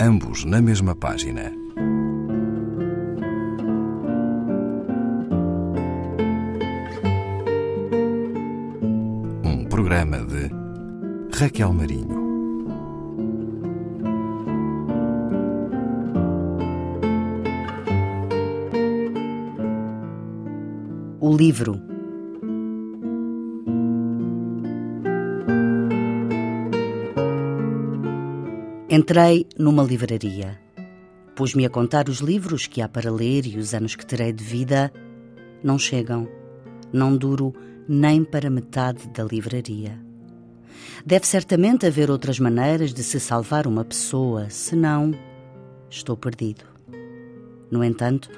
ambos na mesma página. Um programa de Raquel Marinho. O livro. Entrei numa livraria. Pus-me a contar os livros que há para ler e os anos que terei de vida. Não chegam. Não duro nem para metade da livraria. Deve certamente haver outras maneiras de se salvar uma pessoa, senão estou perdido. No entanto,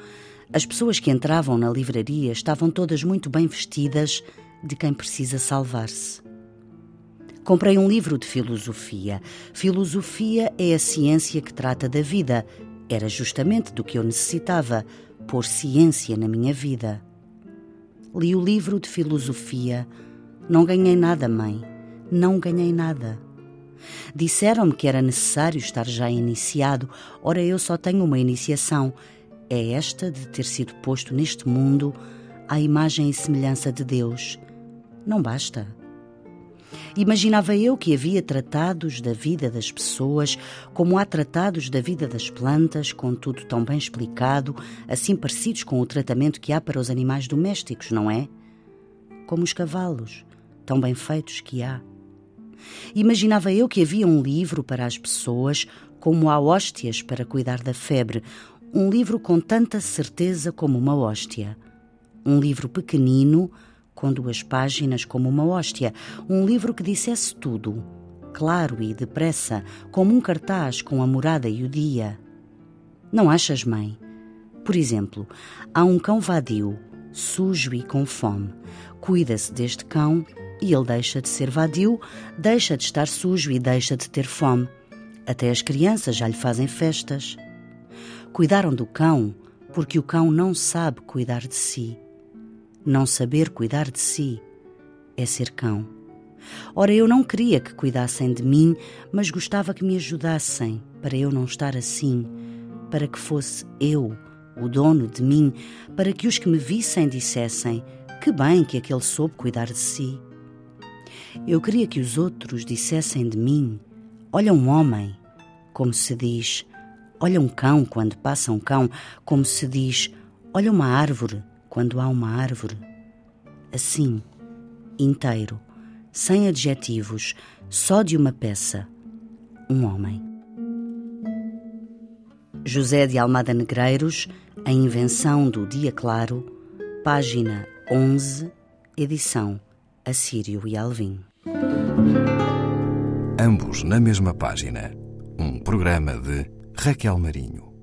as pessoas que entravam na livraria estavam todas muito bem vestidas de quem precisa salvar-se. Comprei um livro de filosofia. Filosofia é a ciência que trata da vida. Era justamente do que eu necessitava, pôr ciência na minha vida. Li o livro de filosofia. Não ganhei nada, mãe. Não ganhei nada. Disseram-me que era necessário estar já iniciado. Ora, eu só tenho uma iniciação. É esta de ter sido posto neste mundo à imagem e semelhança de Deus. Não basta. Imaginava eu que havia tratados da vida das pessoas como há tratados da vida das plantas, com tudo tão bem explicado, assim parecidos com o tratamento que há para os animais domésticos, não é? Como os cavalos, tão bem feitos que há. Imaginava eu que havia um livro para as pessoas, como há hóstias para cuidar da febre, um livro com tanta certeza como uma hóstia. Um livro pequenino, com duas páginas como uma hóstia, um livro que dissesse tudo, claro e depressa, como um cartaz com a morada e o dia. Não achas, mãe? Por exemplo, há um cão vadio, sujo e com fome. Cuida-se deste cão e ele deixa de ser vadio, deixa de estar sujo e deixa de ter fome. Até as crianças já lhe fazem festas. Cuidaram do cão porque o cão não sabe cuidar de si. Não saber cuidar de si é ser cão. Ora, eu não queria que cuidassem de mim, mas gostava que me ajudassem para eu não estar assim, para que fosse eu o dono de mim, para que os que me vissem dissessem: Que bem que aquele soube cuidar de si. Eu queria que os outros dissessem de mim: Olha um homem, como se diz. Olha um cão quando passa um cão, como se diz: Olha uma árvore quando há uma árvore. Assim, inteiro, sem adjetivos, só de uma peça, um homem. José de Almada Negreiros, A Invenção do Dia Claro, página 11, edição Assírio e Alvim. Ambos na mesma página. Um programa de Raquel Marinho.